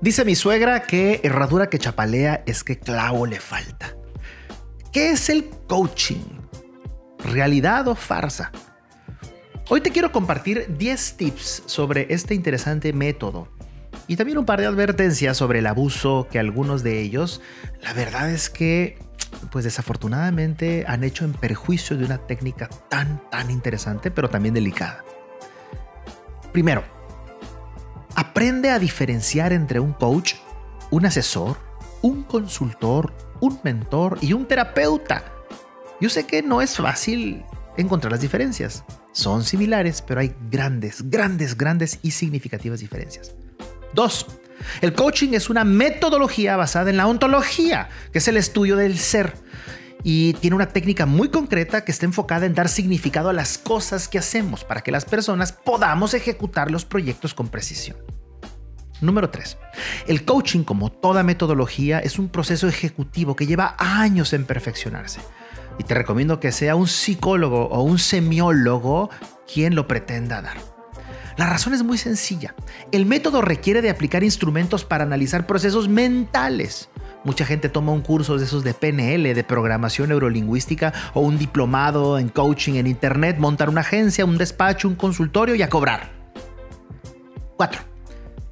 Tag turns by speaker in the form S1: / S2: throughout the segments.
S1: Dice mi suegra que herradura que chapalea es que clavo le falta. ¿Qué es el coaching? ¿Realidad o farsa? Hoy te quiero compartir 10 tips sobre este interesante método y también un par de advertencias sobre el abuso que algunos de ellos, la verdad es que, pues desafortunadamente han hecho en perjuicio de una técnica tan, tan interesante, pero también delicada. Primero, aprende a diferenciar entre un coach, un asesor, un consultor, un mentor y un terapeuta. Yo sé que no es fácil encontrar las diferencias. Son similares, pero hay grandes, grandes, grandes y significativas diferencias. Dos, el coaching es una metodología basada en la ontología, que es el estudio del ser. Y tiene una técnica muy concreta que está enfocada en dar significado a las cosas que hacemos para que las personas podamos ejecutar los proyectos con precisión. Número 3. El coaching, como toda metodología, es un proceso ejecutivo que lleva años en perfeccionarse. Y te recomiendo que sea un psicólogo o un semiólogo quien lo pretenda dar. La razón es muy sencilla. El método requiere de aplicar instrumentos para analizar procesos mentales. Mucha gente toma un curso de esos de PNL, de programación neurolingüística o un diplomado en coaching en internet, montar una agencia, un despacho, un consultorio y a cobrar. 4.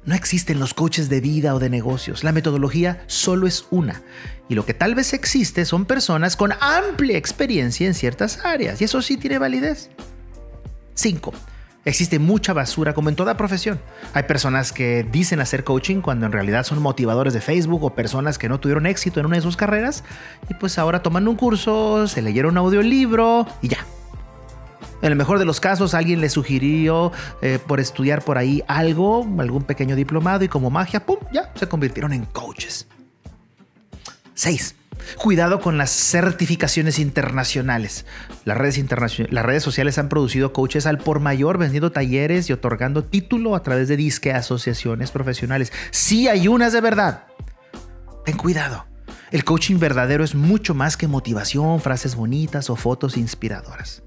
S1: No existen los coaches de vida o de negocios. La metodología solo es una. Y lo que tal vez existe son personas con amplia experiencia en ciertas áreas. Y eso sí tiene validez. 5. Existe mucha basura como en toda profesión. Hay personas que dicen hacer coaching cuando en realidad son motivadores de Facebook o personas que no tuvieron éxito en una de sus carreras y pues ahora toman un curso, se leyeron un audiolibro y ya. En el mejor de los casos alguien le sugirió eh, por estudiar por ahí algo, algún pequeño diplomado y como magia, ¡pum! Ya se convirtieron en coaches. 6. Cuidado con las certificaciones internacionales. Las redes, las redes sociales han producido coaches al por mayor vendiendo talleres y otorgando título a través de disque asociaciones profesionales. Sí hay unas de verdad. Ten cuidado. El coaching verdadero es mucho más que motivación, frases bonitas o fotos inspiradoras.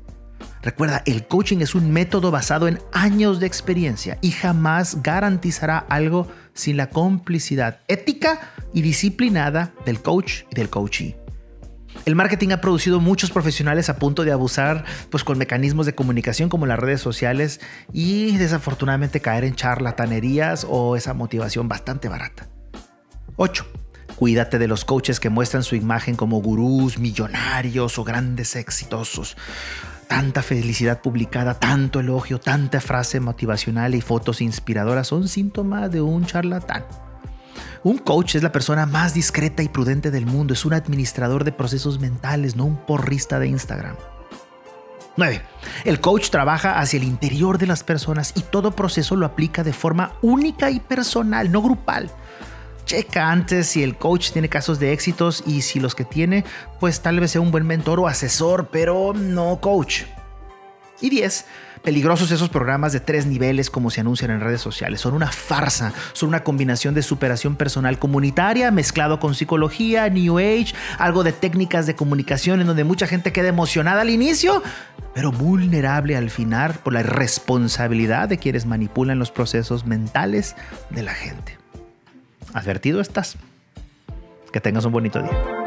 S1: Recuerda, el coaching es un método basado en años de experiencia y jamás garantizará algo sin la complicidad ética y disciplinada del coach y del coachee. El marketing ha producido muchos profesionales a punto de abusar pues, con mecanismos de comunicación como las redes sociales y desafortunadamente caer en charlatanerías o esa motivación bastante barata. 8. Cuídate de los coaches que muestran su imagen como gurús, millonarios o grandes exitosos tanta felicidad publicada, tanto elogio, tanta frase motivacional y fotos inspiradoras son síntomas de un charlatán. Un coach es la persona más discreta y prudente del mundo, es un administrador de procesos mentales, no un porrista de Instagram. 9. El coach trabaja hacia el interior de las personas y todo proceso lo aplica de forma única y personal, no grupal. Checa antes si el coach tiene casos de éxitos y si los que tiene, pues tal vez sea un buen mentor o asesor, pero no coach. Y 10. Peligrosos esos programas de tres niveles como se anuncian en redes sociales. Son una farsa, son una combinación de superación personal comunitaria mezclado con psicología, New Age, algo de técnicas de comunicación en donde mucha gente queda emocionada al inicio, pero vulnerable al final por la responsabilidad de quienes manipulan los procesos mentales de la gente. Advertido estás. Que tengas un bonito día.